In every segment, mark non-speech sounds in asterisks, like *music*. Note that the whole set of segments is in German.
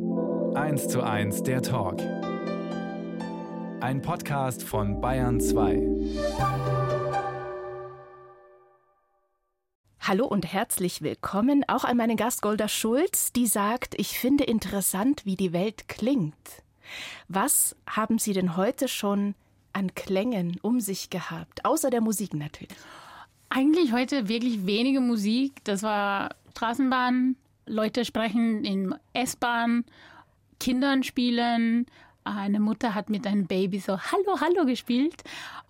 1 zu 1 der Talk. Ein Podcast von Bayern 2. Hallo und herzlich willkommen auch an meine Gast Golda Schulz, die sagt, ich finde interessant, wie die Welt klingt. Was haben Sie denn heute schon an Klängen um sich gehabt, außer der Musik natürlich? Eigentlich heute wirklich wenige Musik. Das war Straßenbahn, Leute sprechen in S-Bahn, Kindern spielen. Eine Mutter hat mit einem Baby so Hallo, Hallo gespielt.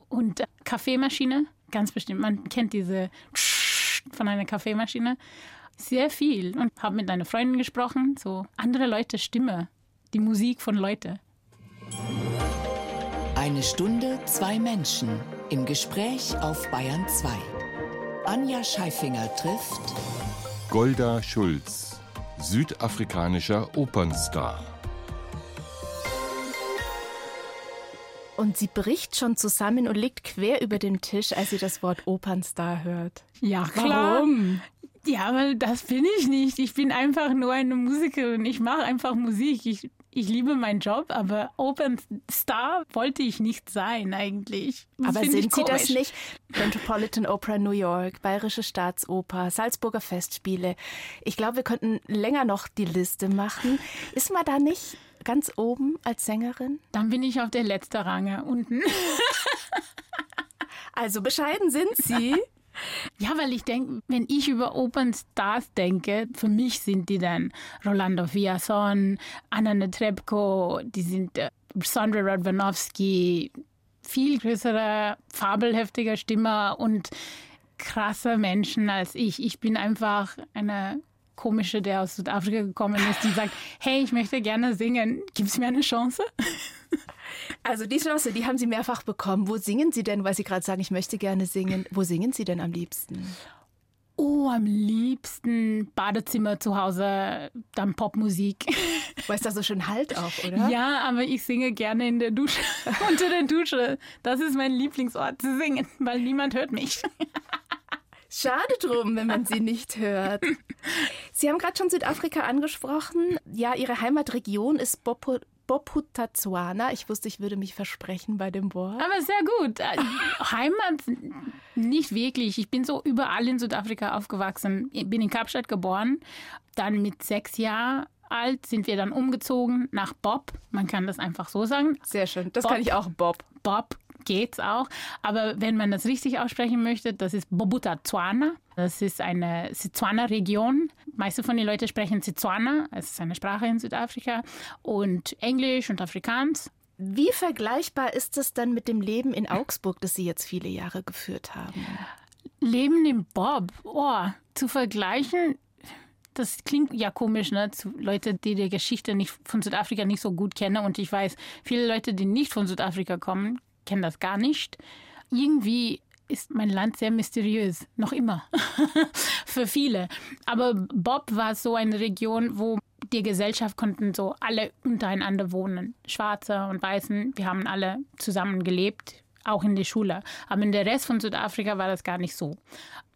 Und Kaffeemaschine, ganz bestimmt. Man kennt diese von einer Kaffeemaschine. Sehr viel. Und habe mit einer Freundin gesprochen, so andere Leute Stimme, die Musik von Leute. Eine Stunde, zwei Menschen im Gespräch auf Bayern 2. Anja Scheifinger trifft Golda Schulz, südafrikanischer Opernstar. Und sie bricht schon zusammen und liegt quer über dem Tisch, als sie das Wort Opernstar hört. Ja, klar. Warum? Ja, aber das bin ich nicht. Ich bin einfach nur eine Musikerin. Ich mache einfach Musik. Ich, ich liebe meinen Job, aber Open Star wollte ich nicht sein eigentlich. Das aber sind Sie das nicht? Metropolitan Opera New York, Bayerische Staatsoper, Salzburger Festspiele. Ich glaube, wir könnten länger noch die Liste machen. Ist man da nicht ganz oben als Sängerin? Dann bin ich auf der letzten Range unten. *laughs* also bescheiden sind Sie. *laughs* Ja, weil ich denke, wenn ich über Opernstars denke, für mich sind die dann Rolando Villason, Anna Netrebko, die sind äh, Sandra Radwanowski, viel größere, fabelhaftiger Stimme und krasser Menschen als ich. Ich bin einfach eine komische, der aus Südafrika gekommen ist, die sagt, hey, ich möchte gerne singen, gibt es mir eine Chance? Also die Chance, die haben Sie mehrfach bekommen. Wo singen Sie denn, weil Sie gerade sagen, ich möchte gerne singen, wo singen Sie denn am liebsten? Oh, am liebsten Badezimmer zu Hause, dann Popmusik. Weil es da so schön halt auch, oder? Ja, aber ich singe gerne in der Dusche, *laughs* unter der Dusche. Das ist mein Lieblingsort zu singen, weil niemand hört mich. Schade drum, wenn man sie nicht hört. Sie haben gerade schon Südafrika angesprochen. Ja, Ihre Heimatregion ist Bopo Bophuthatswana. Ich wusste, ich würde mich versprechen bei dem Wort. Aber sehr gut. Äh, Heimat nicht wirklich. Ich bin so überall in Südafrika aufgewachsen. Ich bin in Kapstadt geboren. Dann mit sechs Jahren alt sind wir dann umgezogen nach Bob. Man kann das einfach so sagen. Sehr schön. Das Bob, kann ich auch, Bob. Bob geht's auch. Aber wenn man das richtig aussprechen möchte, das ist Bobuta Tswana. Das ist eine Setswana-Region. Meiste von den Leuten sprechen Setswana. Es ist eine Sprache in Südafrika. Und Englisch und Afrikaans. Wie vergleichbar ist es dann mit dem Leben in Augsburg, das Sie jetzt viele Jahre geführt haben? Leben im Bob, oh, zu vergleichen, das klingt ja komisch, ne? Zu Leute, die die Geschichte nicht von Südafrika nicht so gut kennen. Und ich weiß, viele Leute, die nicht von Südafrika kommen, kennen das gar nicht. Irgendwie ist mein Land sehr mysteriös, noch immer, *laughs* für viele. Aber Bob war so eine Region, wo die Gesellschaft konnten so alle untereinander wohnen. Schwarze und Weißen, wir haben alle zusammen gelebt, auch in der Schule. Aber in der Rest von Südafrika war das gar nicht so.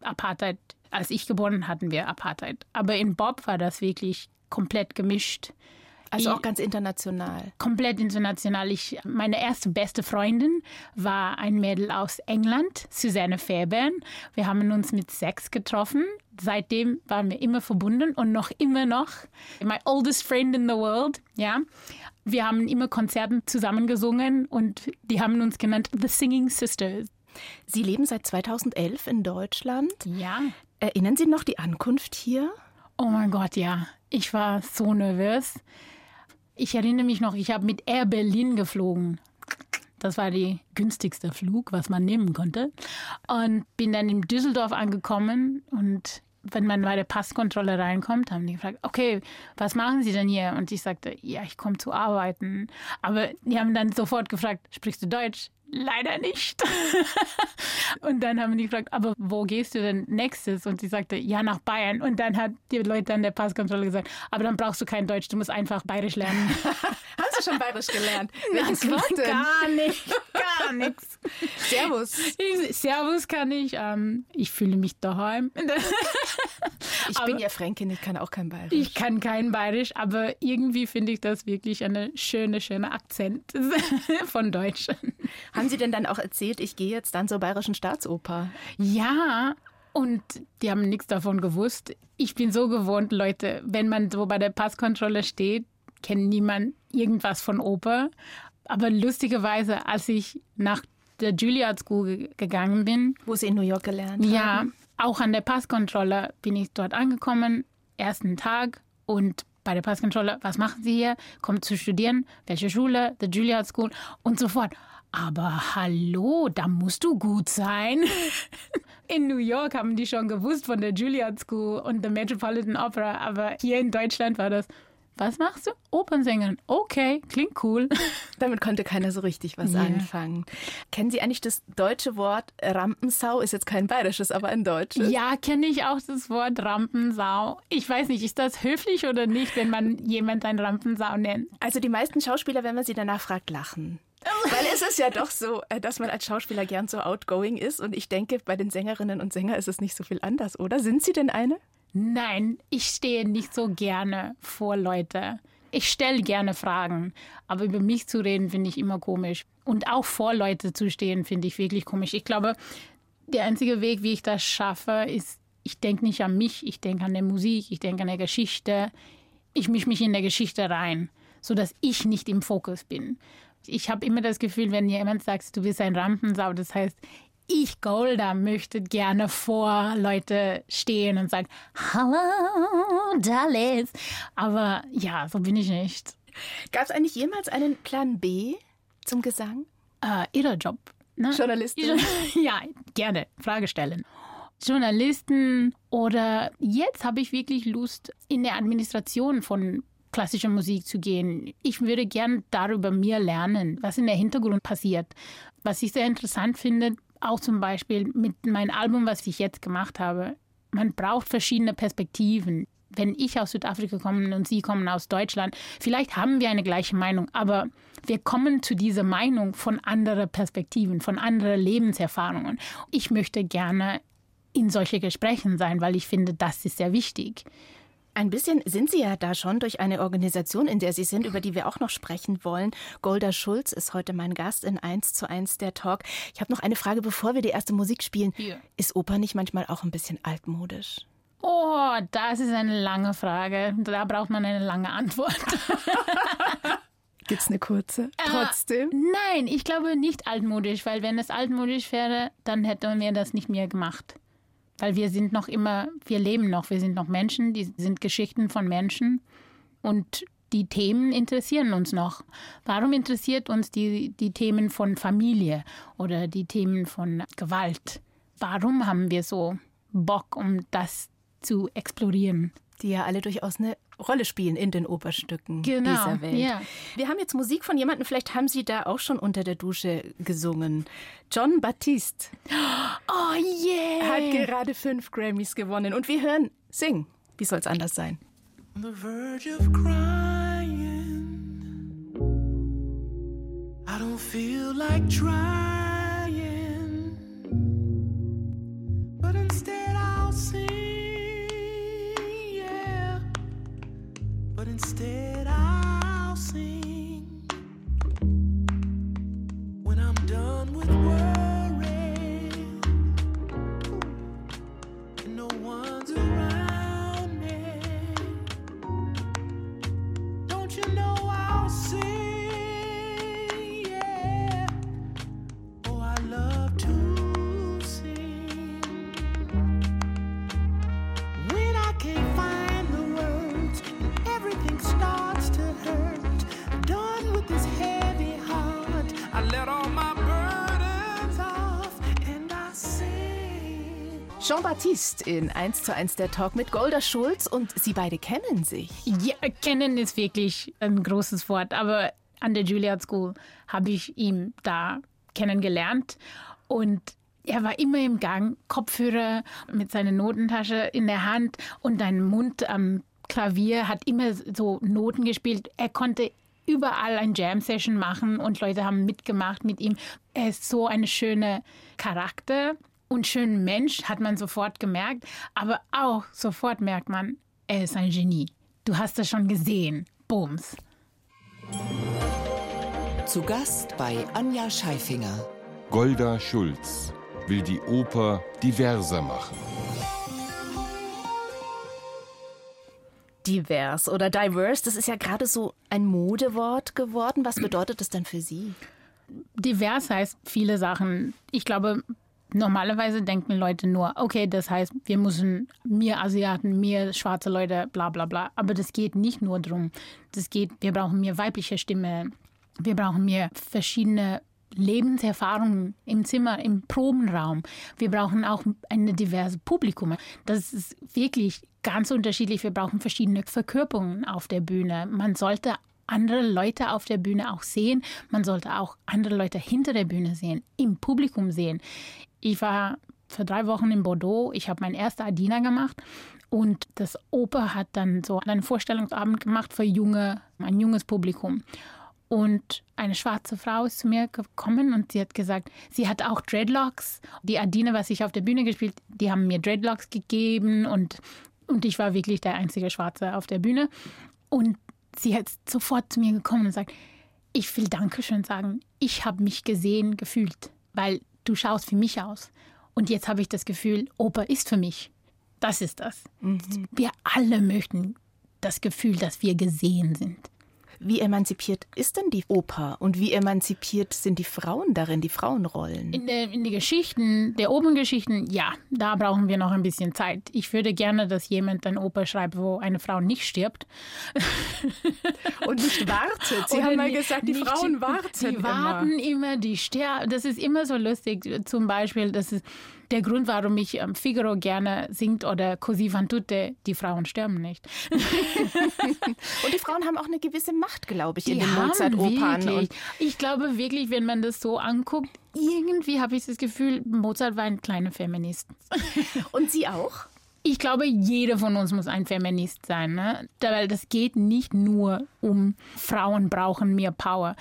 Apartheid, als ich geboren hatten wir Apartheid. Aber in Bob war das wirklich komplett gemischt. Also auch ganz international. Komplett international. Ich, meine erste beste Freundin war ein Mädel aus England, Susanne Fairbairn. Wir haben uns mit sechs getroffen. Seitdem waren wir immer verbunden und noch immer noch. My oldest friend in the world, ja. Wir haben immer Konzerten zusammen gesungen und die haben uns genannt The Singing Sisters. Sie leben seit 2011 in Deutschland. Ja. Erinnern Sie noch die Ankunft hier? Oh mein Gott, ja. Ich war so nervös. Ich erinnere mich noch, ich habe mit Air Berlin geflogen. Das war der günstigste Flug, was man nehmen konnte. Und bin dann in Düsseldorf angekommen und wenn man bei der Passkontrolle reinkommt, haben die gefragt, okay, was machen Sie denn hier? Und ich sagte, ja, ich komme zu arbeiten. Aber die haben dann sofort gefragt, sprichst du Deutsch? Leider nicht. *laughs* und dann haben die gefragt, aber wo gehst du denn nächstes? Und sie sagte, ja, nach Bayern. Und dann hat die Leute an der Passkontrolle gesagt, aber dann brauchst du kein Deutsch, du musst einfach Bayerisch lernen. *laughs* *laughs* schon Bayerisch gelernt? *laughs* Welches Wort denn? Gar nicht, *laughs* gar Nix. Servus. Ich, Servus kann ich. Ähm, ich fühle mich daheim. *laughs* Ich bin ja Fränkin, ich kann auch kein Bayerisch. Ich kann kein Bayerisch, aber irgendwie finde ich das wirklich eine schöne, schöne Akzent von Deutsch. Haben Sie denn dann auch erzählt, ich gehe jetzt dann zur Bayerischen Staatsoper? Ja, und die haben nichts davon gewusst. Ich bin so gewohnt, Leute, wenn man so bei der Passkontrolle steht, kennt niemand irgendwas von Oper. Aber lustigerweise, als ich nach der Juilliard School ge- gegangen bin, Wo Sie in New York gelernt ja, haben? auch an der Passkontrolle bin ich dort angekommen, ersten Tag und bei der Passkontrolle, was machen Sie hier? Kommt zu studieren? Welche Schule? The Juilliard School und so fort. Aber hallo, da musst du gut sein. *laughs* In New York haben die schon gewusst von der Juilliard School und der Metropolitan Opera, aber hier in Deutschland war das, was machst du? Opernsängerin. Okay, klingt cool. *laughs* Damit konnte keiner so richtig was Ja. anfangen. Kennen Sie eigentlich das deutsche Wort Rampensau? Ist jetzt kein bayerisches, aber ein deutsches. Ja, kenne ich auch das Wort Rampensau. Ich weiß nicht, ist das höflich oder nicht, wenn man jemand ein Rampensau nennt? Also die meisten Schauspieler, wenn man sie danach fragt, lachen. Weil es ist ja doch so, äh, dass man als Schauspieler gern so outgoing ist. Und ich denke, bei den Sängerinnen und Sängern ist es nicht so viel anders, oder? Sind Sie denn eine? Nein, ich stehe nicht so gerne vor Leute. Ich stelle gerne Fragen, aber über mich zu reden finde ich immer komisch. Und auch vor Leute zu stehen finde ich wirklich komisch. Ich glaube, der einzige Weg, wie ich das schaffe, ist, ich denke nicht an mich, ich denke an der Musik, ich denke an der Geschichte. Ich mische mich in der Geschichte rein, sodass ich nicht im Fokus bin. Ich habe immer das Gefühl, wenn jemand sagt, du bist ein Rampensau, das heißt, ich, Golda, möchte gerne vor Leute stehen und sagen, hallo, Dallas. Aber ja, so bin ich nicht. Gab es eigentlich jemals einen Plan B zum Gesang? Äh, ihrer Job. Ne? Journalistin? *laughs* Ja, gerne. Frage stellen. Journalisten oder jetzt habe ich wirklich Lust, in der Administration von klassischer Musik zu gehen. Ich würde gern darüber mehr lernen, was in der Hintergrund passiert. Was ich sehr interessant finde, auch zum Beispiel mit meinem Album, was ich jetzt gemacht habe. Man braucht verschiedene Perspektiven. Wenn ich aus Südafrika komme und Sie kommen aus Deutschland, vielleicht haben wir eine gleiche Meinung, aber wir kommen zu dieser Meinung von anderen Perspektiven, von anderen Lebenserfahrungen. Ich möchte gerne in solche Gesprächen sein, weil ich finde, das ist sehr wichtig. Ein bisschen sind Sie ja da schon durch eine Organisation, in der Sie sind, über die wir auch noch sprechen wollen. Golda Schulz ist heute mein Gast in 1 zu 1 der Talk. Ich habe noch eine Frage, bevor wir die erste Musik spielen. Ja. Ist Oper nicht manchmal auch ein bisschen altmodisch? Oh, das ist eine lange Frage. Da braucht man eine lange Antwort. *laughs* Gibt's eine kurze? Trotzdem? Nein, ich glaube nicht altmodisch, weil wenn es altmodisch wäre, dann hätten wir das nicht mehr gemacht. Weil wir sind noch immer, wir leben noch, wir sind noch Menschen, die sind Geschichten von Menschen und die Themen interessieren uns noch. Warum interessiert uns die, die Themen von Familie oder die Themen von Gewalt? Warum haben wir so Bock, um das zu explorieren? Die ja alle durchaus eine Rolle spielen in den Operstücken Genau, dieser Welt. ja. Wir haben jetzt Musik von jemandem, vielleicht haben Sie da auch schon unter der Dusche gesungen. John Baptiste Oh yeah! hat gerade fünf Grammys gewonnen. Und wir hören Sing. Wie soll's anders sein? on the verge of crying. I don't feel like trying, day sing. Jean Baptiste in 1 zu 1 der Talk mit Golda Schulz und Sie beide kennen sich. Ja, kennen ist wirklich ein großes Wort, aber an der Juilliard School habe ich ihn da kennengelernt und er war immer im Gang, Kopfhörer mit seiner Notentasche in der Hand und ein Mund am Klavier, hat immer so Noten gespielt. Er konnte überall ein Jam-Session machen und Leute haben mitgemacht mit ihm. Er ist so eine schöne Charakter und schönen Mensch, hat man sofort gemerkt. Aber auch sofort merkt man, er ist ein Genie. Du hast das schon gesehen. Bums. Zu Gast bei Anja Scheifinger. Golda Schulz will die Oper diverser machen. Divers oder diverse, das ist ja gerade so ein Modewort geworden. Was bedeutet das denn für Sie? Divers heißt viele Sachen. Ich glaube, normalerweise denken Leute nur, okay, das heißt, wir müssen mehr Asiaten, mehr schwarze Leute, bla bla bla. Aber das geht nicht nur darum. Das geht, wir brauchen mehr weibliche Stimme. Wir brauchen mehr verschiedene Lebenserfahrungen im Zimmer, im Probenraum. Wir brauchen auch eine diverse Publikum. Das ist wirklich ganz unterschiedlich. Wir brauchen verschiedene Verkörperungen auf der Bühne. Man sollte andere Leute auf der Bühne auch sehen. Man sollte auch andere Leute hinter der Bühne sehen, im Publikum sehen. Ich war für drei Wochen in Bordeaux. Ich habe mein erster Adina gemacht. Und das Oper hat dann so einen Vorstellungsabend gemacht für junge, ein junges Publikum. Und eine schwarze Frau ist zu mir gekommen und sie hat gesagt, sie hat auch Dreadlocks. Die Adine, was ich auf der Bühne gespielt, die haben mir Dreadlocks gegeben und, und ich war wirklich der einzige Schwarze auf der Bühne. Und sie hat sofort zu mir gekommen und sagt, ich will Dankeschön sagen. Ich habe mich gesehen, gefühlt, weil du schaust für mich aus. Und jetzt habe ich das Gefühl, Oper ist für mich. Das ist das. Wir alle möchten das Gefühl, dass wir gesehen sind. Wie emanzipiert ist denn die Oper und wie emanzipiert sind die Frauen darin, die Frauenrollen? In, der, in die Geschichten, der Operngeschichten, ja, da brauchen wir noch ein bisschen Zeit. Ich würde gerne, dass jemand eine Oper schreibt, wo eine Frau nicht stirbt. *laughs* Und nicht wartet. Sie Oder haben mal gesagt, die nicht- Frauen warten. Die warten immer, die sterben. Das ist immer so lustig. Zum Beispiel, das ist der Grund, warum ich ähm, Figaro gerne singt oder Così fan tutte, die Frauen sterben nicht. *laughs* Und die Frauen haben auch eine gewisse Macht, glaube ich, in Die den haben Mozart-Opern. Ich glaube wirklich, wenn man das so anguckt, irgendwie habe ich das Gefühl, Mozart war ein kleiner Feminist. *laughs* Und Sie auch? Ich glaube, jeder von uns muss ein Feminist sein, ne? Weil das geht nicht nur um Frauen brauchen mehr Power.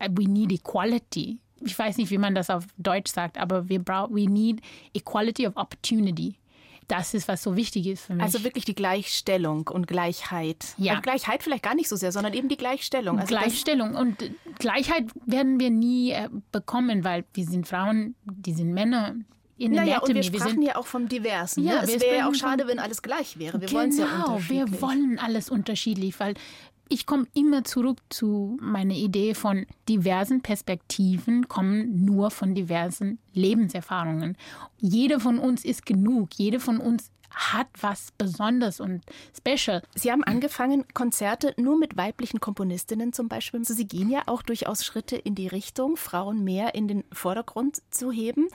We need equality. Ich weiß nicht, wie man das auf Deutsch sagt, aber wir brauchen, we need equality of opportunity. Das ist, was so wichtig ist für mich. Also wirklich die Gleichstellung und Gleichheit. Ja. Also Gleichheit vielleicht gar nicht so sehr, sondern eben die Gleichstellung. Also Gleichstellung und Gleichheit werden wir nie äh, bekommen, weil wir sind Frauen, die sind Männer. In Naja, und wir Anatomy. sprachen ja auch vom Diversen. Ja, ne? wir Es wäre ja auch schade, wenn alles gleich wäre. Wir wollen es ja Genau, unterschiedlich. wir wollen alles unterschiedlich, weil ich komme immer zurück zu meiner Idee von diversen Perspektiven, kommen nur von diversen Lebenserfahrungen. Jeder von uns ist genug, jeder von uns hat was Besonderes und special. Sie haben angefangen, Konzerte nur mit weiblichen Komponistinnen zum Beispiel. Also Sie gehen ja auch durchaus Schritte in die Richtung, Frauen mehr in den Vordergrund zu heben.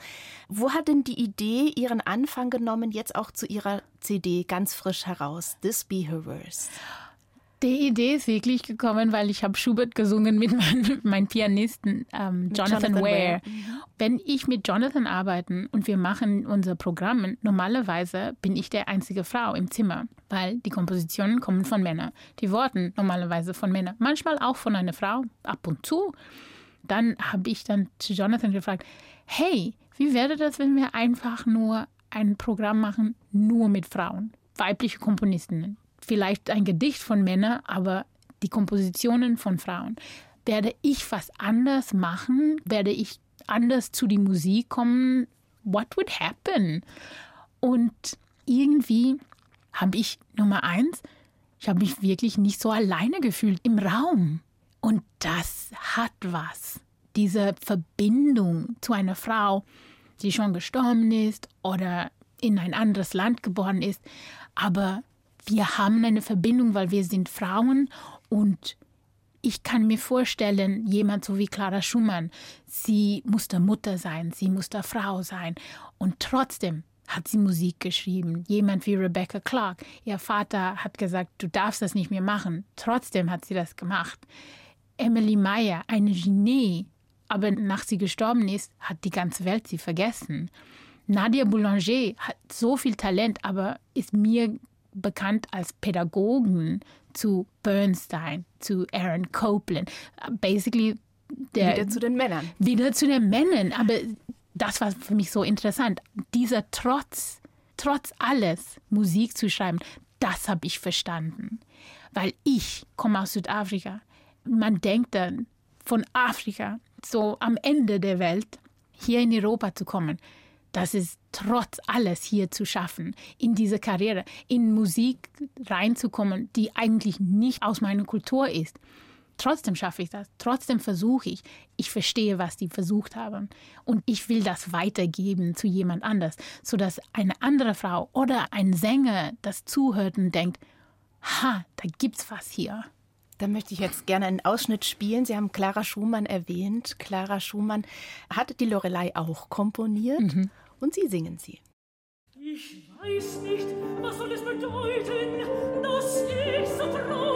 Wo hat denn die Idee Ihren Anfang genommen, jetzt auch zu Ihrer CD ganz frisch heraus, This Be Her Verse? Die Idee ist wirklich gekommen, weil ich habe Schubert gesungen mit meinem *laughs* mein Pianisten ähm, Jonathan, Jonathan Ware. Ware. Wenn ich mit Jonathan arbeite und wir machen unser Programm, normalerweise bin ich der einzige Frau im Zimmer, weil die Kompositionen kommen von Männern. Die Worte normalerweise von Männern, manchmal auch von einer Frau, ab und zu. Dann habe ich dann zu Jonathan gefragt, hey, wie wäre das, wenn wir einfach nur ein Programm machen, nur mit Frauen, weibliche Komponistinnen? Vielleicht ein Gedicht von Männern, aber die Kompositionen von Frauen. Werde ich was anders machen? Werde ich anders zu die Musik kommen? What would happen? Und irgendwie habe ich Nummer eins, ich habe mich wirklich nicht so alleine gefühlt im Raum. Und das hat was. Diese Verbindung zu einer Frau, die schon gestorben ist oder in ein anderes Land geboren ist. Aber wir haben eine Verbindung, weil wir sind Frauen und ich kann mir vorstellen, jemand so wie Clara Schumann, sie musste Mutter sein, sie musste Frau sein und trotzdem hat sie Musik geschrieben. Jemand wie Rebecca Clark, ihr Vater hat gesagt, du darfst das nicht mehr machen. Trotzdem hat sie das gemacht. Emily Meyer, eine Genie, aber nach sie gestorben ist, hat die ganze Welt sie vergessen. Nadia Boulanger hat so viel Talent, aber ist mir bekannt als Pädagogin zu Bernstein, zu Aaron Copland. Basically, der, Wieder zu den Männern. wieder zu den Männern. Aber das war für mich so interessant. Dieser Trotz, trotz alles Musik zu schreiben, das habe ich verstanden. Weil ich komme aus Südafrika. Man denkt dann von Afrika, so am Ende der Welt, hier in Europa zu kommen. Das ist trotz alles hier zu schaffen, in diese Karriere, in Musik reinzukommen, die eigentlich nicht aus meiner Kultur ist. Trotzdem schaffe ich das. Trotzdem versuche ich. Ich verstehe, was die versucht haben. Und ich will das weitergeben zu jemand anders, sodass eine andere Frau oder ein Sänger das zuhört und denkt, ha, da gibt's was hier. Da möchte ich jetzt gerne einen Ausschnitt spielen. Sie haben Clara Schumann erwähnt. Clara Schumann hat die Lorelei auch komponiert und Sie singen sie. Ich weiß nicht, was soll es bedeuten, dass ich so traurig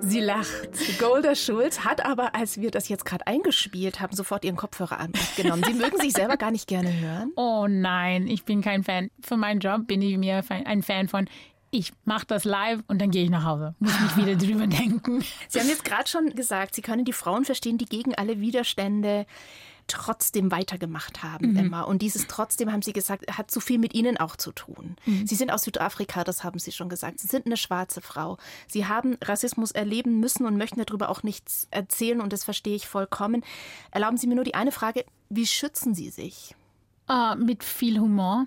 Sie lacht. Golda Schulz hat aber, als wir das jetzt gerade eingespielt haben, sofort ihren Kopfhörer abgenommen. Sie mögen sich selber gar nicht gerne hören. Oh nein, ich bin kein Fan. Für meinen Job bin ich mir ein Fan von, ich mache das live und dann gehe ich nach Hause. Muss nicht wieder *laughs* drüber denken. Sie haben jetzt gerade schon gesagt, Sie können die Frauen verstehen, die gegen alle Widerstände trotzdem weitergemacht haben, Emma. Und dieses trotzdem, haben Sie gesagt, hat so viel mit Ihnen auch zu tun. Sie sind aus Südafrika, das haben Sie schon gesagt. Sie sind eine schwarze Frau. Sie haben Rassismus erleben müssen und möchten darüber auch nichts erzählen und das verstehe ich vollkommen. Erlauben Sie mir nur die eine Frage, wie schützen Sie sich? Ah, mit viel Humor.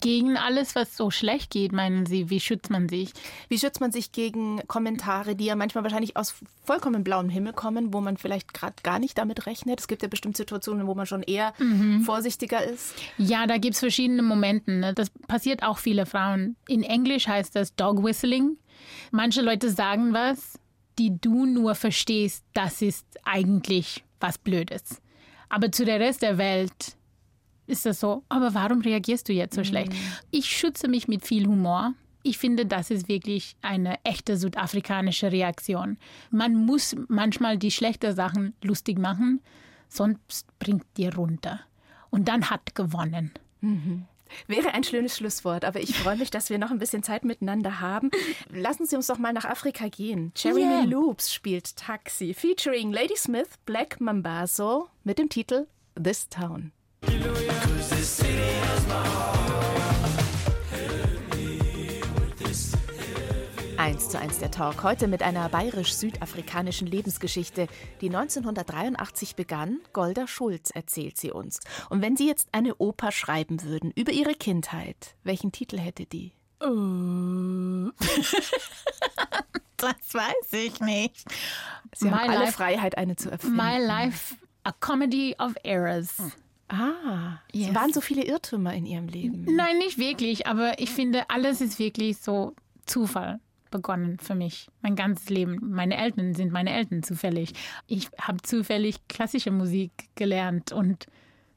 Gegen alles, was so schlecht geht, meinen Sie, wie schützt man sich? Wie schützt man sich gegen Kommentare, die ja manchmal wahrscheinlich aus vollkommen blauem Himmel kommen, wo man vielleicht gerade gar nicht damit rechnet? Es gibt ja bestimmt Situationen, wo man schon eher vorsichtiger ist. Ja, da gibt's verschiedene Momente. Ne? Das passiert auch viele Frauen. In Englisch heißt das Dog Whistling. Manche Leute sagen was, die du nur verstehst, das ist eigentlich was Blödes. Aber zu der Rest der Welt ist das so, aber warum reagierst du jetzt so schlecht? Ich schütze mich mit viel Humor. Ich finde, das ist wirklich eine echte südafrikanische Reaktion. Man muss manchmal die schlechten Sachen lustig machen, sonst bringt dir runter. Und dann hat gewonnen. Wäre ein schönes Schlusswort, aber ich freue mich, dass wir noch ein bisschen Zeit miteinander haben. Lassen Sie uns doch mal nach Afrika gehen. Jeremy Yeah. Loops spielt Taxi, featuring Lady Smith, Black Mambazo mit dem Titel This Town. Eins zu eins der Talk heute mit einer bayerisch-südafrikanischen Lebensgeschichte, die 1983 begann. Golda Schulz erzählt sie uns. Und wenn Sie jetzt eine Oper schreiben würden über Ihre Kindheit, welchen Titel hätte die? *laughs* Das weiß ich nicht. Sie My haben alle life- Freiheit, eine zu erfinden. My Life, a Comedy of Errors. Ah, es Yes. waren so viele Irrtümer in Ihrem Leben. Nein, nicht wirklich, aber ich finde, alles ist wirklich so Zufall begonnen für mich. Mein ganzes Leben. Meine Eltern sind meine Eltern zufällig. Ich habe zufällig klassische Musik gelernt und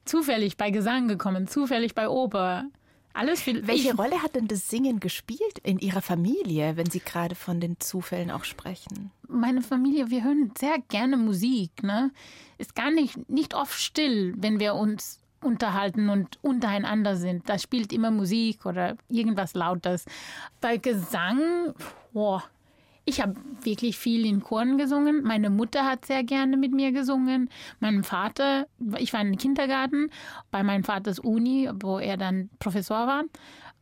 zufällig bei Gesang gekommen, zufällig bei Oper. Alles viel. Welche ich, Rolle hat denn das Singen gespielt in Ihrer Familie, wenn Sie gerade von den Zufällen auch sprechen? meine Familie, wir hören sehr gerne Musik. Ne? Ist gar nicht, nicht oft still, wenn wir uns unterhalten und untereinander sind. Da spielt immer Musik oder irgendwas Lautes. Bei Gesang, boah, ich habe wirklich viel in Choren gesungen. Meine Mutter hat sehr gerne mit mir gesungen. Mein Vater, ich war im Kindergarten bei meinem Vaters Uni, wo er dann Professor war.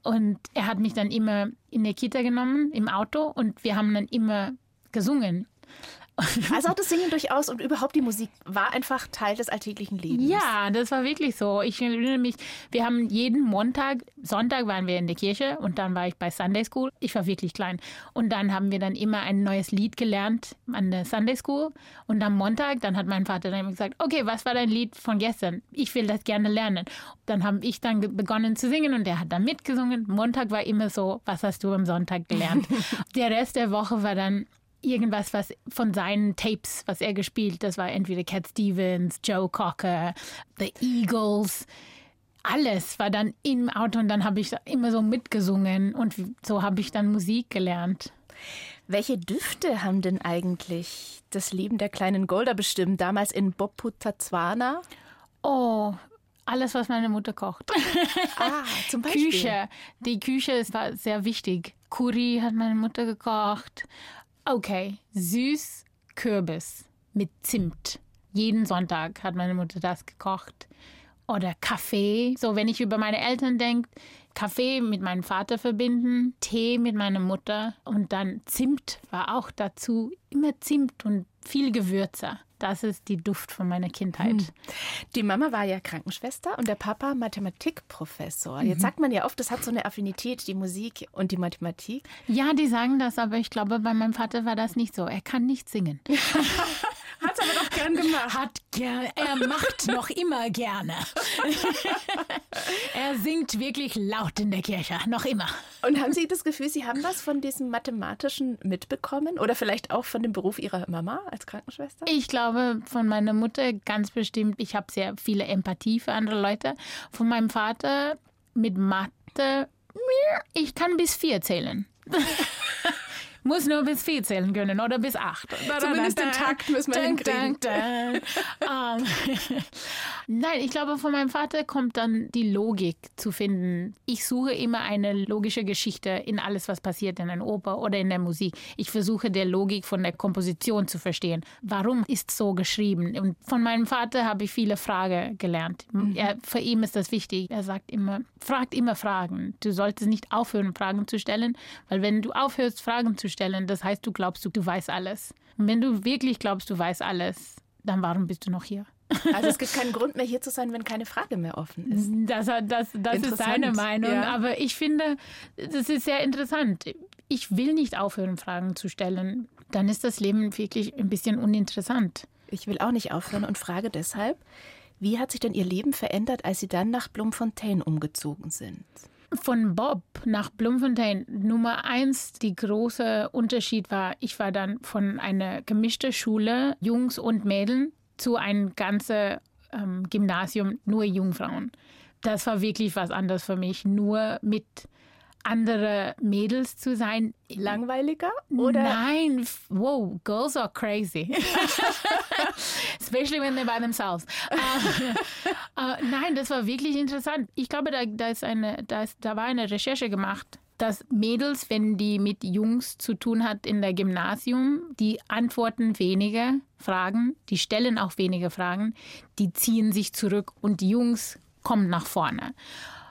Und er hat mich dann immer in der Kita genommen, im Auto, und wir haben dann immer gesungen. *laughs* Also auch das Singen durchaus und überhaupt die Musik war einfach Teil des alltäglichen Lebens. Ja, das war wirklich so. Ich erinnere mich, wir haben jeden Montag, Sonntag waren wir in der Kirche und dann war ich bei Sunday School. Ich war wirklich klein. Und dann haben wir dann immer ein neues Lied gelernt an der Sunday School. Und am Montag, dann hat mein Vater dann immer gesagt, okay, was war dein Lied von gestern? Ich will das gerne lernen. Dann habe ich dann begonnen zu singen und der hat dann mitgesungen. Montag war immer so, was hast du am Sonntag gelernt? *laughs* der Rest der Woche war dann irgendwas, was von seinen Tapes, was er gespielt, das war entweder Cat Stevens, Joe Cocker, The Eagles, alles war dann im Auto und dann habe ich immer so mitgesungen und so habe ich dann Musik gelernt. Welche Düfte haben denn eigentlich das Leben der kleinen Golda bestimmt? Damals in Boputatswana? Oh, alles, was meine Mutter kocht. Ah, *laughs* zum Beispiel. Küche. Die Küche ist- war sehr wichtig. Curry hat meine Mutter gekocht. Okay, süß Kürbis mit Zimt. Jeden Sonntag hat meine Mutter das gekocht. Oder Kaffee. So, wenn ich über meine Eltern denke, Kaffee mit meinem Vater verbinden, Tee mit meiner Mutter und dann Zimt war auch dazu. Immer Zimt und viel Gewürze. Das ist die Duft von meiner Kindheit. Die Mama war ja Krankenschwester und der Papa Mathematikprofessor. Jetzt sagt man ja oft, das hat so eine Affinität, die Musik und die Mathematik. Ja, die sagen das, aber ich glaube, bei meinem Vater war das nicht so. Er kann nicht singen. *laughs* Hat es aber doch gern gemacht. Hat gerne, er macht noch immer gerne. er singt wirklich laut in der Kirche, noch immer. Und haben Sie das Gefühl, Sie haben was von diesem Mathematischen mitbekommen? Oder vielleicht auch von dem Beruf Ihrer Mama als Krankenschwester? Ich glaube, von meiner Mutter ganz bestimmt, ich habe sehr viele Empathie für andere Leute. Von meinem Vater mit Mathe, ich kann bis vier zählen. *laughs* Muss nur bis vier zählen können oder bis acht. Zumindest den Takt müssen wir hinkriegen. Ähm, *laughs* Nein, ich glaube, von meinem Vater kommt dann die Logik zu finden. Ich suche immer eine logische Geschichte in alles, was passiert in einer Oper oder in der Musik. Ich versuche der Logik von der Komposition zu verstehen. Warum ist so geschrieben? Und von meinem Vater habe ich viele Fragen gelernt. Er, für ihn ist das wichtig. Er sagt immer, fragt immer Fragen. Du solltest nicht aufhören, Fragen zu stellen, weil wenn du aufhörst, Fragen zu stellen, das heißt, du glaubst, du, du weißt alles. Und wenn du wirklich glaubst, du weißt alles, dann warum bist du noch hier? Also es gibt keinen Grund mehr hier zu sein, wenn keine Frage mehr offen ist. Das, das, das ist seine Meinung. ja. Aber ich finde, das ist sehr interessant. Ich will nicht aufhören, Fragen zu stellen. Dann ist das Leben wirklich ein bisschen uninteressant. Ich will auch nicht aufhören und frage deshalb, wie hat sich denn Ihr Leben verändert, als Sie dann nach Bloemfontein umgezogen sind? Von Bob nach Bloemfontein Nummer eins, die große Unterschied war, ich war dann von einer gemischten Schule, Jungs und Mädchen, zu einem ganzen ähm, Gymnasium, nur Jungfrauen. Das war wirklich was anderes für mich, nur mit anderen Mädels zu sein. Langweiliger? Oder Nein, wow, girls are crazy. *laughs* Especially when they're by themselves. Äh, *laughs* äh, nein, das war wirklich interessant. Ich glaube, da, da, ist eine, da, ist, da war eine Recherche gemacht, dass Mädels, wenn die mit Jungs zu tun hat in der Gymnasium, die antworten weniger Fragen, die stellen auch weniger Fragen, die ziehen sich zurück und die Jungs kommen nach vorne.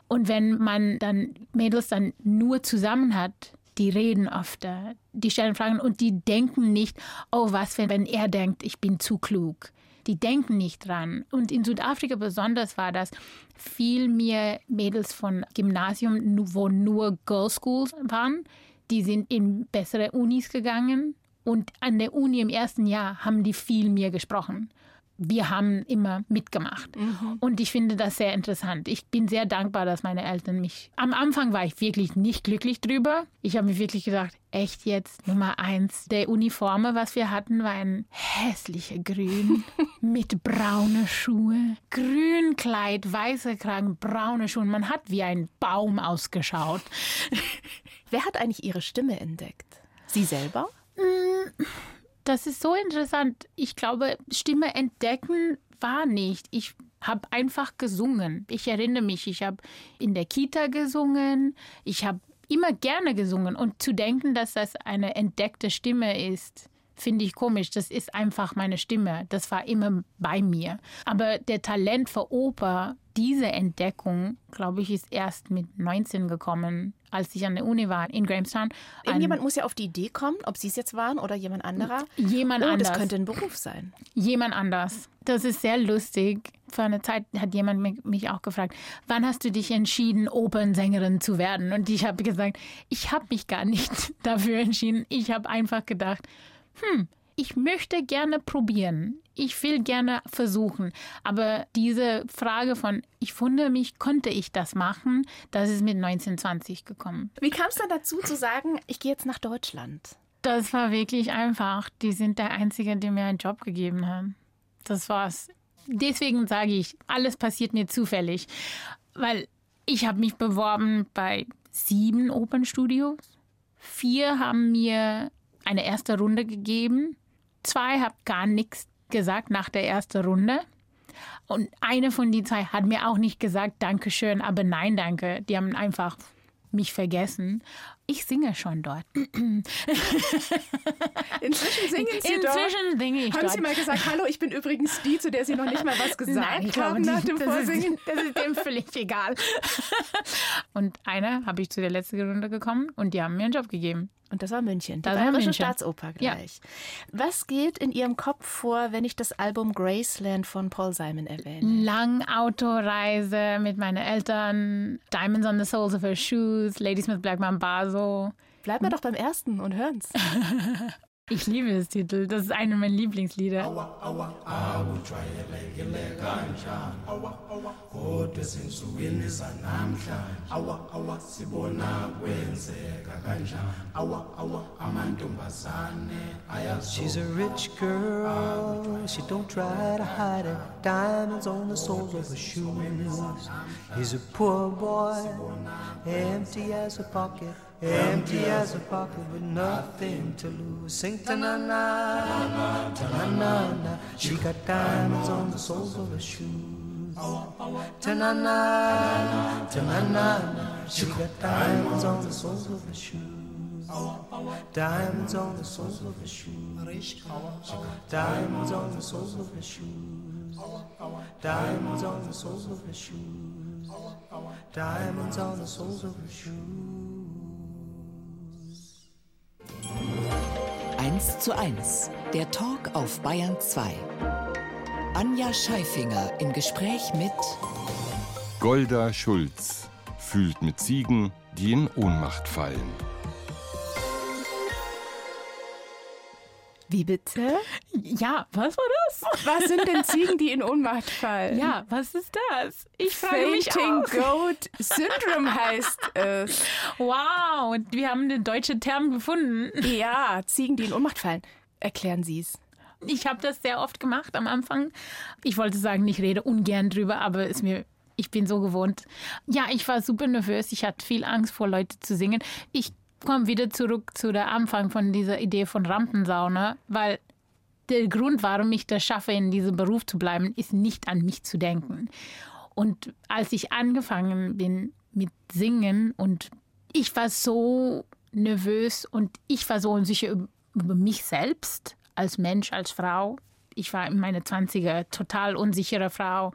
Und wenn man dann Mädels dann nur zusammen hat, die reden öfter, die stellen Fragen und die denken nicht, oh was, wenn, wenn er denkt, ich bin zu klug. Die denken nicht dran. Und in Südafrika besonders war das viel mehr Mädels von Gymnasium, wo nur Girls Schools waren. Die sind in bessere Unis gegangen. Und an der Uni im ersten Jahr haben die viel mehr gesprochen wir haben immer mitgemacht. Und ich finde das sehr interessant. Ich bin sehr dankbar, dass meine Eltern mich. Am Anfang war ich wirklich nicht glücklich drüber. Ich habe mir wirklich gedacht, echt jetzt Nummer eins. Der Uniforme, was wir hatten, war ein hässlicher Grün *laughs* mit braune Schuhe. Grün Kleid, weißer Kragen, braune Schuhe. Man hat wie ein Baum ausgeschaut. *laughs* wer hat eigentlich Ihre Stimme entdeckt? Sie selber? Das ist so interessant. Ich glaube, Stimme entdecken war nicht. Ich habe einfach gesungen. Ich erinnere mich, ich habe in der Kita gesungen. Ich habe immer gerne gesungen. Und zu denken, dass das eine entdeckte Stimme ist, finde ich komisch. Das ist einfach meine Stimme. Das war immer bei mir. Aber der Talent für Oper, diese Entdeckung, glaube ich, ist erst mit 19 gekommen, als ich an der Uni war in Grahamstown. Irgendjemand muss ja auf die Idee kommen, ob Sie es jetzt waren oder jemand anderer. Jemand oh, anders. das könnte ein Beruf sein. jemand anders. Das ist sehr lustig. Vor einer Zeit hat jemand mich- mich auch gefragt, wann hast du dich entschieden, Opernsängerin zu werden? Und ich habe gesagt, ich habe mich gar nicht *laughs* dafür entschieden. Ich habe einfach gedacht, hm, ich möchte gerne probieren. Ich will gerne versuchen. Aber diese Frage von, ich wundere mich, konnte ich das machen, das ist mit 1920 gekommen. Wie kam es dann dazu zu sagen, ich gehe jetzt nach Deutschland? Das war wirklich einfach. Die sind der Einzige, der mir einen Job gegeben hat. Das war's. Deswegen sage ich, alles passiert mir zufällig. Weil ich habe mich beworben bei sieben Opernstudios. Vier haben mir eine erste Runde gegeben. Zwei haben gar nichts gesagt nach der ersten Runde. Und eine von die zwei hat mir auch nicht gesagt, Dankeschön, aber nein, danke. Die haben einfach mich vergessen. Ich singe schon dort. *clears throat* Inzwischen singen Sie dort. Inzwischen singe ich Haben dort. Sie mal gesagt, hallo, ich bin übrigens die, zu der Sie noch nicht mal was *laughs* gesagt Nein, haben nach dem Das Vorsingen? ist, *laughs* das ist dem völlig egal. *laughs* Und eine habe ich zu der letzten Runde gekommen und die haben mir einen Job gegeben. Und das war München, die Das Bayerische München. Staatsoper Ja. gleich. Was geht in Ihrem Kopf vor, wenn ich das Album Graceland von Paul Simon erwähne? Lang Autoreise mit meinen Eltern, Diamonds on the Soles of Her Shoes, Ladysmith Black Mambazo. Bleiben wir doch beim ersten und hören's. *laughs* Ich liebe das Titel, das ist eine meiner Lieblingslieder. She's a rich girl, she don't try to hide it. Diamonds on the soles of her shoes. He's a poor boy, empty as a pocket, empty as a pocket with nothing to lose. Sing ta na na, ta na na na. She got diamonds on the soles of her shoes. Ta na na, ta na na na. She got diamonds on the soles of her shoes. Diamonds on the soles of her shoes. Diamonds on the soles of her shoes. Diamonds on the soles of her shoes. Diamonds on the soles of her shoes. 1 zu 1, der Talk auf Bayern 2. Anja Scheifinger im Gespräch mit Golda Schulz fühlt mit Ziegen, die in Ohnmacht fallen. Wie bitte? Ja, was war das? Was sind denn Ziegen, die in Ohnmacht fallen? Ja, was ist das? Ich frage mich Fainting auch. Goat Syndrome heißt es. Wow, und wir haben den deutschen Term gefunden. Ja, Ziegen, die in Ohnmacht fallen. Erklären Sie es. Ich habe das sehr oft gemacht am Anfang. Ich wollte sagen, ich rede ungern drüber, aber ist mir, ich bin so gewohnt. Ja, ich war super nervös. Ich hatte viel Angst vor Leute zu singen. Ich komme wieder zurück zu der Anfang von dieser Idee von Rampensauna, weil der Grund, warum ich das schaffe, in diesem Beruf zu bleiben, ist nicht an mich zu denken. Und als ich angefangen bin mit Singen und ich war so nervös und ich war so unsicher über- mich selbst als Mensch, als Frau. Ich war in meine 20er total unsichere Frau.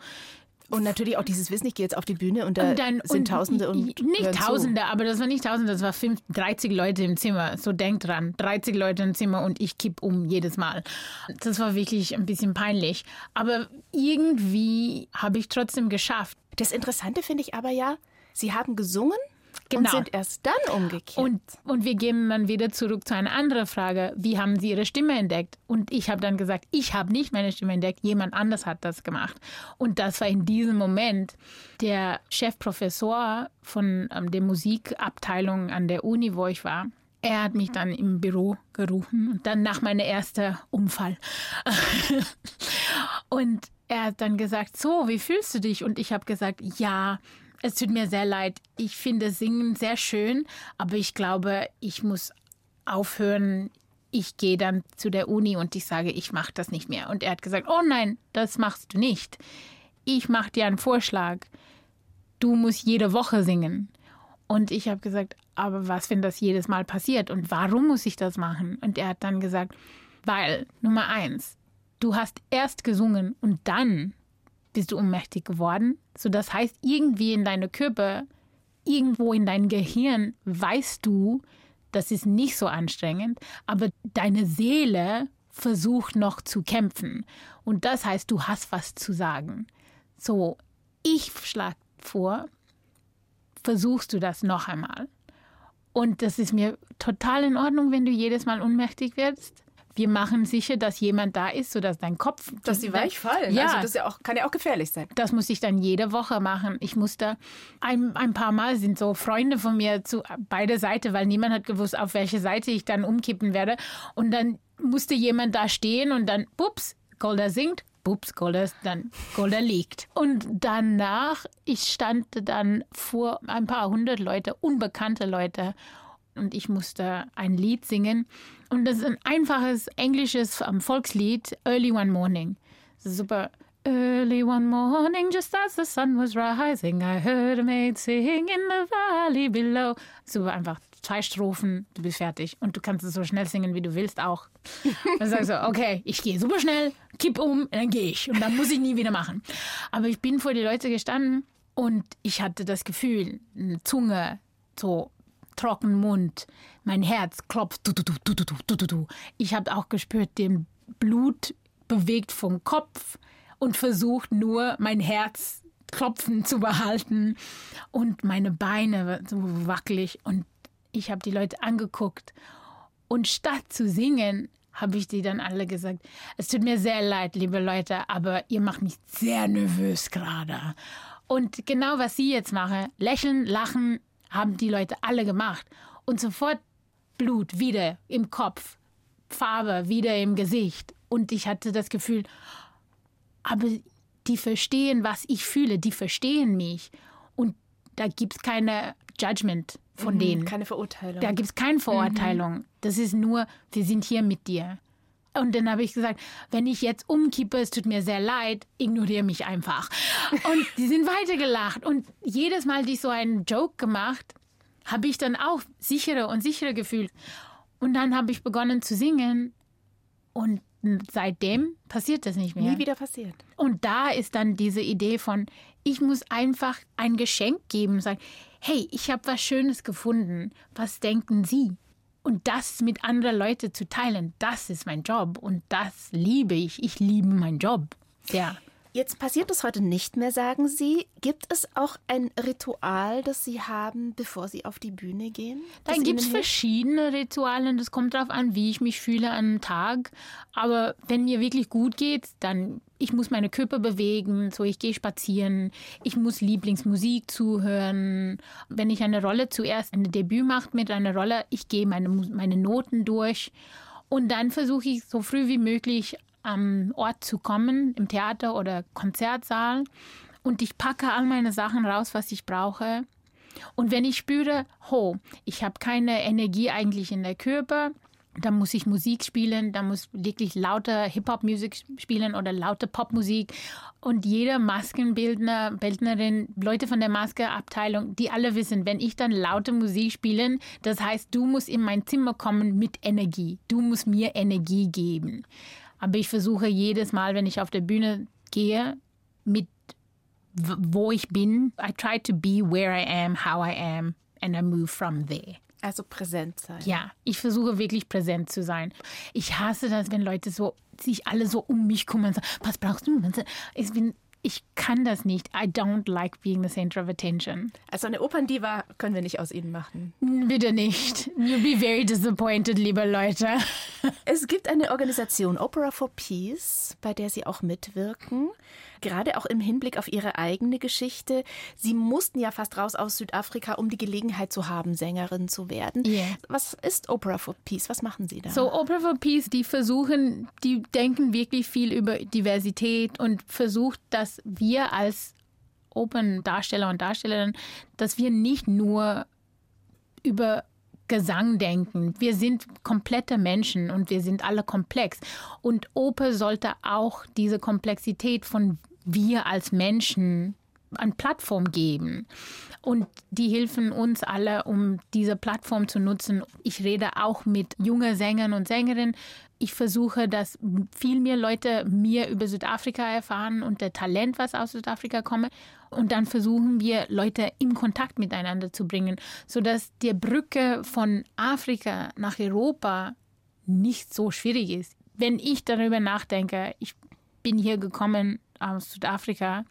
Und natürlich auch dieses Wissen, ich gehe jetzt auf die Bühne und da Und dann- sind und Tausende und Nicht hören zu. Tausende, aber das war nicht Tausende, das war fünf, 30 Leute im Zimmer. So denkt dran, 30 Leute im Zimmer und ich kipp um jedes Mal. Das war wirklich ein bisschen peinlich. Aber irgendwie habe ich trotzdem geschafft. Das Interessante finde ich aber ja, Sie haben gesungen und Genau. sind erst dann umgekehrt. Und, und wir gehen dann wieder zurück zu einer anderen Frage. Wie haben Sie Ihre Stimme entdeckt? Und ich habe dann gesagt, ich habe nicht meine Stimme entdeckt, jemand anders hat das gemacht. Und das war in diesem Moment der Chefprofessor von ähm, der Musikabteilung an der Uni, wo ich war. Er hat mich dann im Büro gerufen und dann nach meinem ersten Unfall. *laughs* und er hat dann gesagt, so, wie fühlst du dich? Und ich habe gesagt, ja, es tut mir sehr leid. Ich finde Singen sehr schön, aber ich glaube, ich muss aufhören. Ich gehe dann zu der Uni und ich sage, ich mache das nicht mehr. Und er hat gesagt, oh nein, das machst du nicht. Ich mache dir einen Vorschlag. Du musst jede Woche singen. Und ich habe gesagt, aber was, wenn das jedes Mal passiert? Und warum muss ich das machen? Und er hat dann gesagt, weil, Nummer eins, du hast erst gesungen und dann bist du ohnmächtig geworden. So, das heißt, irgendwie in deinem Körper irgendwo in deinem Gehirn weißt du, das ist nicht so anstrengend, aber deine Seele versucht noch zu kämpfen. Und das heißt, du hast was zu sagen. So, ich schlage vor, versuchst du das noch einmal. Und das ist mir total in Ordnung, wenn du jedes Mal ohnmächtig wirst. Wir machen sicher, dass jemand da ist, sodass dein Kopf. Dass sie weich fallen. Ja. Also das ja auch, kann ja auch gefährlich sein. Das muss ich dann jede Woche machen. Ich musste ein, ein paar Mal sind so Freunde von mir zu beide Seite, weil niemand hat gewusst, auf welche Seite ich dann umkippen werde. Und dann musste jemand da stehen und dann, ups, Golda singt, ups, Golda, dann Golda liegt. Und danach, ich stand dann vor ein paar hundert Leute, unbekannte Leute, und ich musste ein Lied singen. Und das ist ein einfaches englisches ähm, Volkslied, Early One Morning. Super. Early one morning, just as the sun was rising, I heard a maid sing in the valley below. Super einfach. Zwei Strophen, du bist fertig. Und du kannst es so schnell singen, wie du willst auch. *laughs* Dann sagst du, okay, ich gehe super schnell, kipp um, dann gehe ich. Und dann muss ich nie wieder machen. Aber ich bin vor die Leute gestanden und ich hatte das Gefühl, eine Zunge, so trocken Mund, mein Herz klopft. Du, du, du, du, du, du, du. Ich habe auch gespürt, den Blut bewegt vom Kopf und versucht nur mein Herz klopfen zu behalten und meine Beine so wackelig und ich habe die Leute angeguckt und statt zu singen habe ich die dann alle gesagt, es tut mir sehr leid, liebe Leute, aber ihr macht mich sehr nervös gerade. Und genau was sie jetzt mache, lächeln, lachen, haben die Leute alle gemacht. Und sofort Blut wieder im Kopf, Farbe wieder im Gesicht. Und ich hatte das Gefühl, aber die verstehen, was ich fühle, die verstehen mich. Und da gibt es keine Judgment von denen. Keine Verurteilung. Da gibt es keine Verurteilung. Das ist nur, wir sind hier mit dir. Und dann habe ich gesagt, wenn ich jetzt umkippe, es tut mir sehr leid, ignoriere mich einfach. Und *laughs* die sind weitergelacht. Und jedes Mal, die so einen Joke gemacht, habe ich dann auch sicherer und sicherer gefühlt. Und dann habe ich begonnen zu singen. Und seitdem passiert das nicht mehr. Nie wieder passiert. Und da ist dann diese Idee von, ich muss einfach ein Geschenk geben und sagen, hey, ich habe was Schönes gefunden. Was denken Sie? Und das mit anderen Leuten zu teilen, das ist mein Job und das liebe ich. Ich liebe meinen Job. Ja. Jetzt passiert das heute nicht mehr, sagen Sie. Gibt es auch ein Ritual, das Sie haben, bevor Sie auf die Bühne gehen? Dann gibt es verschiedene Rituale. Das kommt darauf an, wie ich mich fühle an einem Tag. Aber wenn mir wirklich gut geht, dann ich muss meine Körper bewegen, so ich gehe spazieren, ich muss Lieblingsmusik zuhören. Wenn ich eine Rolle zuerst ein Debüt mache mit einer Rolle, ich gehe meine, meine Noten durch und dann versuche ich so früh wie möglich am Ort zu kommen, im Theater oder Konzertsaal. Und ich packe all meine Sachen raus, was ich brauche. Und wenn ich spüre, ho, ich habe keine Energie eigentlich in der Körper, dann muss ich Musik spielen, dann muss wirklich lauter Hip-Hop-Musik spielen oder laute Popmusik. Und jeder Maskenbildner, Bildnerin, Leute von der Maskeabteilung, die alle wissen, wenn ich dann laute Musik spielen, das heißt, du musst in mein Zimmer kommen mit Energie. Du musst mir Energie geben. Aber ich versuche jedes Mal, wenn ich auf der Bühne gehe, mit wo ich bin. I try to be where I am, how I am, and I move from there. Also präsent sein. Ja, ich versuche wirklich präsent zu sein. Ich hasse das, wenn Leute so sich alle so um mich kümmern und sagen, was brauchst du? Ich, bin, ich kann das nicht. I don't like being the center of attention. Also eine Operndiva können wir nicht aus Ihnen machen. Bitte nicht. You'll be very disappointed, liebe Leute. Es gibt eine Organisation Opera for Peace, bei der Sie auch mitwirken. Gerade auch im Hinblick auf Ihre eigene Geschichte. Sie mussten ja fast raus aus Südafrika, um die Gelegenheit zu haben, Sängerin zu werden. Ja. Was ist Opera for Peace? Was machen Sie da? So, Opera for Peace, die versuchen, die denken wirklich viel über Diversität und versucht, dass wir als Operndarsteller und Darstellerinnen, dass wir nicht nur über Gesang denken. Wir sind komplette Menschen und wir sind alle komplex. Und Oper sollte auch diese Komplexität von wir als Menschen eine Plattform geben. Und die helfen uns alle, um diese Plattform zu nutzen. Ich rede auch mit jungen Sängern und Sängerinnen. Ich versuche, dass viel mehr Leute mehr über Südafrika erfahren und der Talent, was aus Südafrika kommt. Und dann versuchen wir, Leute in Kontakt miteinander zu bringen, sodass die Brücke von Afrika nach Europa nicht so schwierig ist. Wenn ich darüber nachdenke, ich bin hier gekommen aus Südafrika,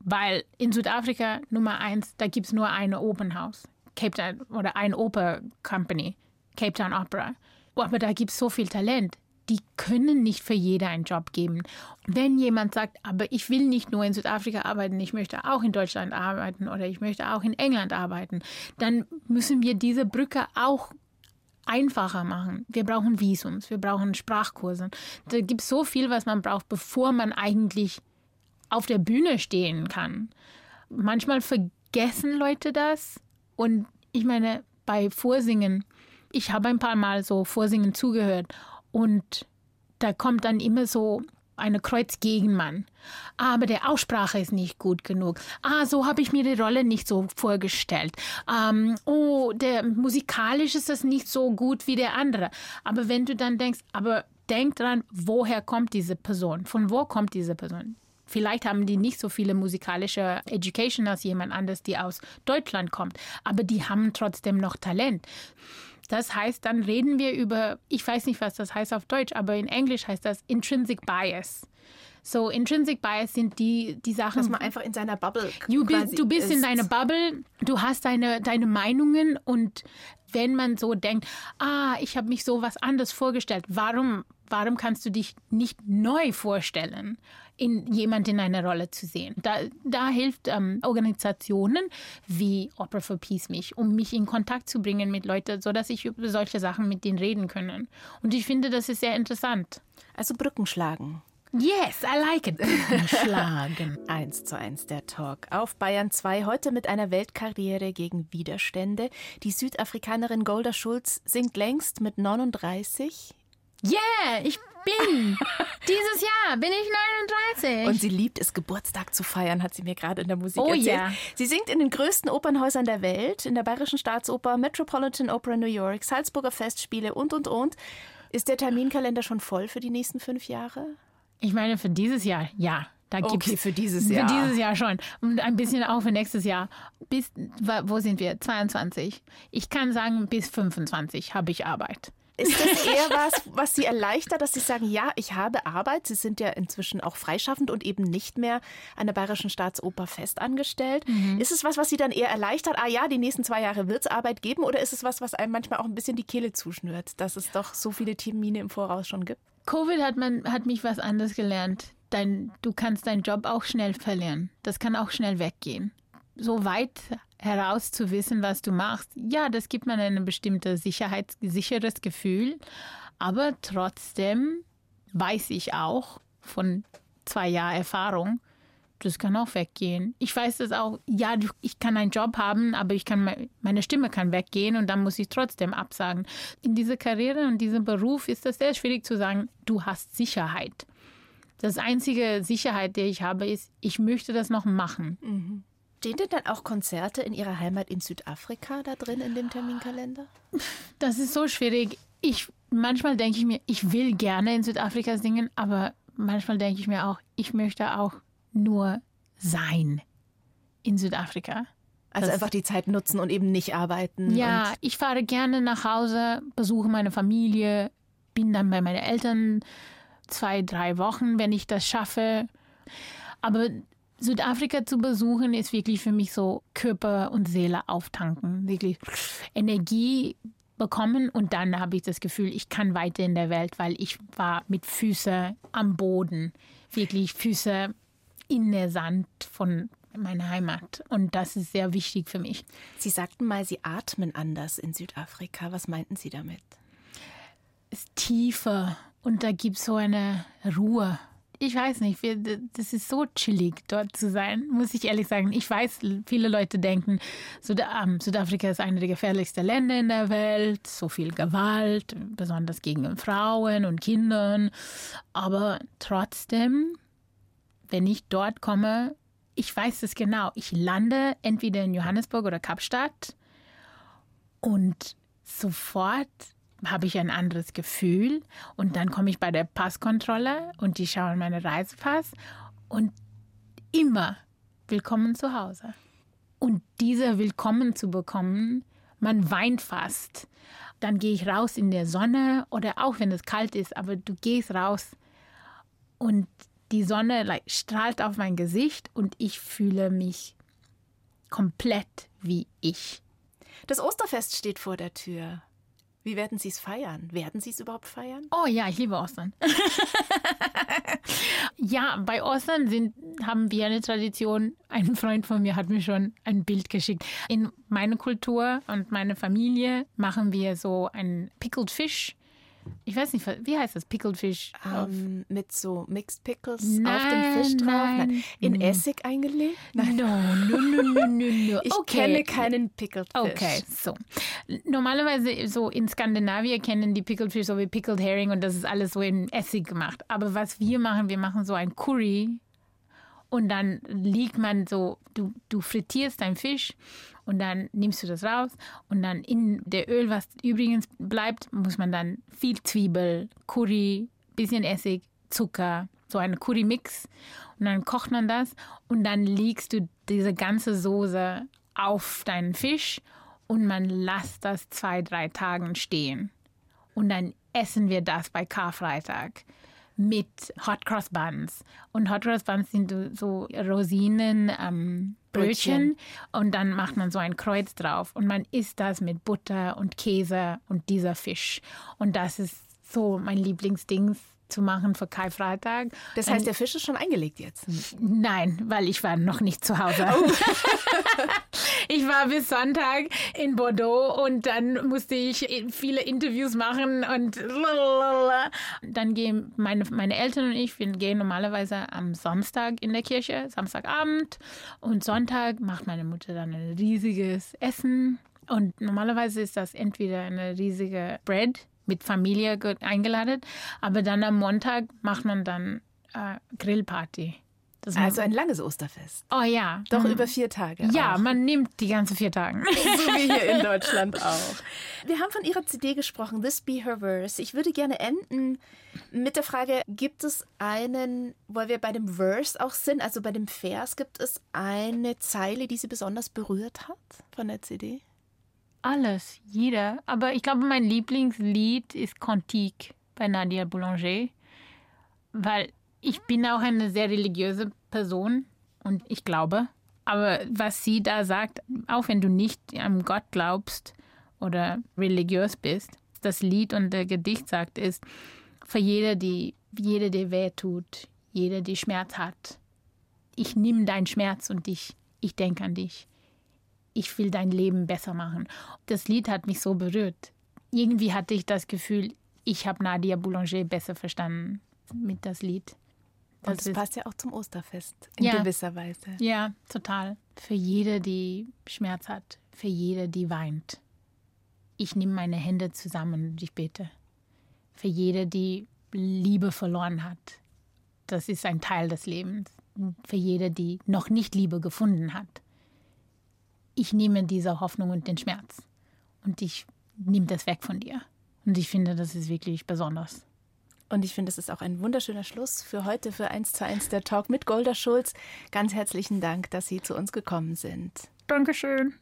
weil in Südafrika Nummer eins, da gibt es nur eine Open House, Cape Town oder ein Oper Company, Cape Town Opera. Aber da gibt es so viel Talent. Die können nicht für jeder einen Job geben. Wenn jemand sagt, aber ich will nicht nur in Südafrika arbeiten, ich möchte auch in Deutschland arbeiten oder ich möchte auch in England arbeiten, dann müssen wir diese Brücke auch einfacher machen. Wir brauchen Visums, wir brauchen Sprachkurse. Da gibt es so viel, was man braucht, bevor man eigentlich auf der Bühne stehen kann. Manchmal vergessen Leute das. Und ich meine, bei Vorsingen, ich habe ein paar Mal so Vorsingen zugehört und da kommt dann immer so eine Kreuzgegenmann. Aber der Aussprache ist nicht gut genug. Ah, so habe ich mir die Rolle nicht so vorgestellt. Ähm, oh, der musikalisch ist das nicht so gut wie der andere. Aber wenn du dann denkst, aber denk dran, woher kommt diese Person? Von wo kommt diese Person? Vielleicht haben die nicht so viele musikalische Education als jemand anders, die aus Deutschland kommt, aber die haben trotzdem noch Talent. Das heißt, dann reden wir über, ich weiß nicht, was das heißt auf Deutsch, aber in Englisch heißt das Intrinsic Bias. So, Intrinsic Bias sind die, die Sachen. Dass man einfach in seiner Bubble Du bist, quasi du bist in ist. deiner Bubble, du hast deine, deine Meinungen und wenn man so denkt, ah, ich habe mich so was anderes vorgestellt, warum, warum kannst du dich nicht neu vorstellen, in jemand in einer Rolle zu sehen? Da, da hilft ähm, Organisationen wie Opera for Peace mich, um mich in Kontakt zu bringen mit Leuten, sodass ich über solche Sachen mit denen reden können. Und ich finde, das ist sehr interessant. Also Brücken schlagen. Yes, I like it. *laughs* Schlagen. Eins zu eins der Talk auf Bayern 2. Heute mit einer Weltkarriere gegen Widerstände. Die Südafrikanerin Golda Schulz singt längst mit 39. Yeah, ich bin. *laughs* Dieses Jahr bin ich 39. Und sie liebt es, Geburtstag zu feiern, hat sie mir gerade in der Musik Oh erzählt. ja. Sie singt in den größten Opernhäusern der Welt, in der Bayerischen Staatsoper, Metropolitan Opera New York, Salzburger Festspiele und, und, und. Ist der Terminkalender schon voll für die nächsten fünf Jahre? Ich meine, für dieses Jahr, ja. Da gibt's, Okay, für dieses Für Jahr. dieses Jahr schon. Und ein bisschen auch für nächstes Jahr. Bis, wo sind wir? 22. Ich kann sagen, bis 25 habe ich Arbeit. Ist das eher was, was Sie erleichtert, dass Sie sagen, ja, ich habe Arbeit? Sie sind ja inzwischen auch freischaffend und eben nicht mehr an der Bayerischen Staatsoper festangestellt. Ist es was, was Sie dann eher erleichtert? Ah ja, die nächsten zwei Jahre wird es Arbeit geben? Oder ist es was, was einem manchmal auch ein bisschen die Kehle zuschnürt, dass es doch so viele Termine im Voraus schon gibt? Covid hat, man, hat mich was anderes gelernt. Dein, du kannst deinen Job auch schnell verlieren. Das kann auch schnell weggehen. So weit heraus zu wissen, was du machst, ja, das gibt man ein bestimmtes Sicherheits sicheres Gefühl. Aber trotzdem weiß ich auch von zwei Jahren Erfahrung, das kann auch weggehen. Ich weiß das auch, ja, ich kann einen Job haben, aber ich kann, me- meine Stimme kann weggehen und dann muss ich trotzdem absagen. In dieser Karriere und diesem Beruf ist das sehr schwierig zu sagen, du hast Sicherheit. Das einzige Sicherheit, die ich habe, ist, ich möchte das noch machen. Stehen denn dann auch Konzerte in Ihrer Heimat in Südafrika da drin in dem Terminkalender? Das ist so schwierig. Ich, manchmal denke ich mir, ich will gerne in Südafrika singen, aber manchmal denke ich mir auch, ich möchte auch nur sein in Südafrika. Also Das- einfach die Zeit nutzen und eben nicht arbeiten. Ja, ich fahre gerne nach Hause, besuche meine Familie, bin dann bei meinen Eltern zwei, drei Wochen, wenn ich das schaffe. Aber Südafrika zu besuchen ist wirklich für mich so Körper und Seele auftanken, wirklich Energie bekommen und dann habe ich das Gefühl, ich kann weiter in der Welt, weil ich war mit Füßen am Boden, wirklich Füße in der Sand von meiner Heimat und das ist sehr wichtig für mich. Sie sagten mal, Sie atmen anders in Südafrika. Was meinten Sie damit? ist tiefer und da gibt es so eine Ruhe. Ich weiß nicht, wir, das ist so chillig, dort zu sein, muss ich ehrlich sagen. Ich weiß, viele Leute denken, Süd ähm, Südafrika ist einer der gefährlichsten Länder in der Welt, so viel Gewalt, besonders gegen Frauen und Kindern. Aber trotzdem, wenn ich dort komme, ich weiß es genau. Ich lande entweder in Johannesburg oder Kapstadt und sofort habe ich ein anderes Gefühl und dann komme ich bei der Passkontrolle und die schauen meinen Reisepass und immer willkommen zu Hause. Und dieser Willkommen zu bekommen, man weint fast. Dann gehe ich raus in der Sonne oder auch wenn es kalt ist, aber du gehst raus und die Sonne like, strahlt auf mein Gesicht und ich fühle mich komplett wie ich. Das Osterfest steht vor der Tür. Wie werden Sie es feiern? Werden Sie es überhaupt feiern? Oh ja, ich liebe Ostern. *laughs* ja, bei Ostern sind, haben wir eine Tradition. Ein Freund von mir hat mir schon ein Bild geschickt. In meiner Kultur und meiner Familie machen wir so ein Pickled Fish. Ich weiß nicht, wie heißt das? Pickled Fish? Ähm, mit so Mixed Pickles auf Nein, dem Fisch drauf? nein. In Mm. Essig eingelegt? Nein. No, no, no, no, no, no. *laughs* Ich okay. kenne keinen Pickled Fish. Okay, so. Normalerweise so in Skandinavien kennen die Pickled Fish so wie Pickled Herring und das ist alles so in Essig gemacht. Aber was wir machen, wir machen so ein Curry und dann liegt man so, du, du frittierst deinen Fisch und dann nimmst du das raus und dann in der Öl, was übrigens bleibt, muss man dann viel Zwiebel, Curry, bisschen Essig, Zucker, so ein Curry-Mix und dann kocht man das und dann legst du diese ganze Soße auf deinen Fisch und man lässt das zwei, drei Tagen stehen. Und dann essen wir das bei Karfreitag mit Hot Cross Buns. Und Hot Cross Buns sind so- Rosinen, ähm, Brötchen. Und dann macht man so ein Kreuz drauf. Und man isst das mit Butter und Käse und dieser Fisch. Und das ist so mein Lieblingsding zu machen für Karfreitag. Das heißt, der Fisch ist schon eingelegt jetzt. Nein, weil ich war noch nicht zu Hause. Oh. *laughs* ich war bis Sonntag in Bordeaux und dann musste ich viele Interviews machen und lalalala. dann gehen meine, meine Eltern und ich, wir gehen normalerweise am Samstag in der Kirche, Samstagabend und Sonntag macht meine Mutter dann ein riesiges Essen und normalerweise ist das entweder eine riesige Bread mit Familie ge- eingeladen, aber dann am Montag macht man dann äh, Grillparty. Das Also ein langes Osterfest. Oh ja. Doch Mhm. über vier Tage. Ja, auch. man nimmt die ganzen vier Tage. *laughs* so wie hier in Deutschland *laughs* auch. Wir haben von Ihrer CD gesprochen, This Be Her Verse. Ich würde gerne enden mit der Frage, gibt es einen, weil wir bei dem Verse auch sind, also bei dem Vers, gibt es eine Zeile, die Sie besonders berührt hat von der CD? Alles, jeder. Aber ich glaube, mein Lieblingslied ist Cantique bei Nadia Boulanger, weil ich bin auch eine sehr religiöse Person und ich glaube. Aber was sie da sagt, auch wenn du nicht an Gott glaubst oder religiös bist, das Lied und der Gedicht sagt, ist, für jede, die, jede, die weh tut, jede, die Schmerz hat, ich nehme deinen Schmerz und ich, ich denke an dich ich will dein Leben besser machen. Das Lied hat mich so berührt. Irgendwie hatte ich das Gefühl, ich habe Nadia Boulanger besser verstanden mit das Lied. Und das ist- passt ja auch zum Osterfest in Ja. gewisser Weise. Ja, total. Für jede, die Schmerz hat, für jede, die weint. Ich nehme meine Hände zusammen und ich bete. Für jede, die Liebe verloren hat. Das ist ein Teil des Lebens. Für jede, die noch nicht Liebe gefunden hat. Ich nehme diese Hoffnung und den Schmerz. Und ich nehme das weg von dir. Und ich finde, das ist wirklich besonders. Und ich finde, es ist auch ein wunderschöner Schluss für heute, für 1 zu 1 der Talk mit Golda Schulz. Ganz herzlichen Dank, dass Sie zu uns gekommen sind. Dankeschön.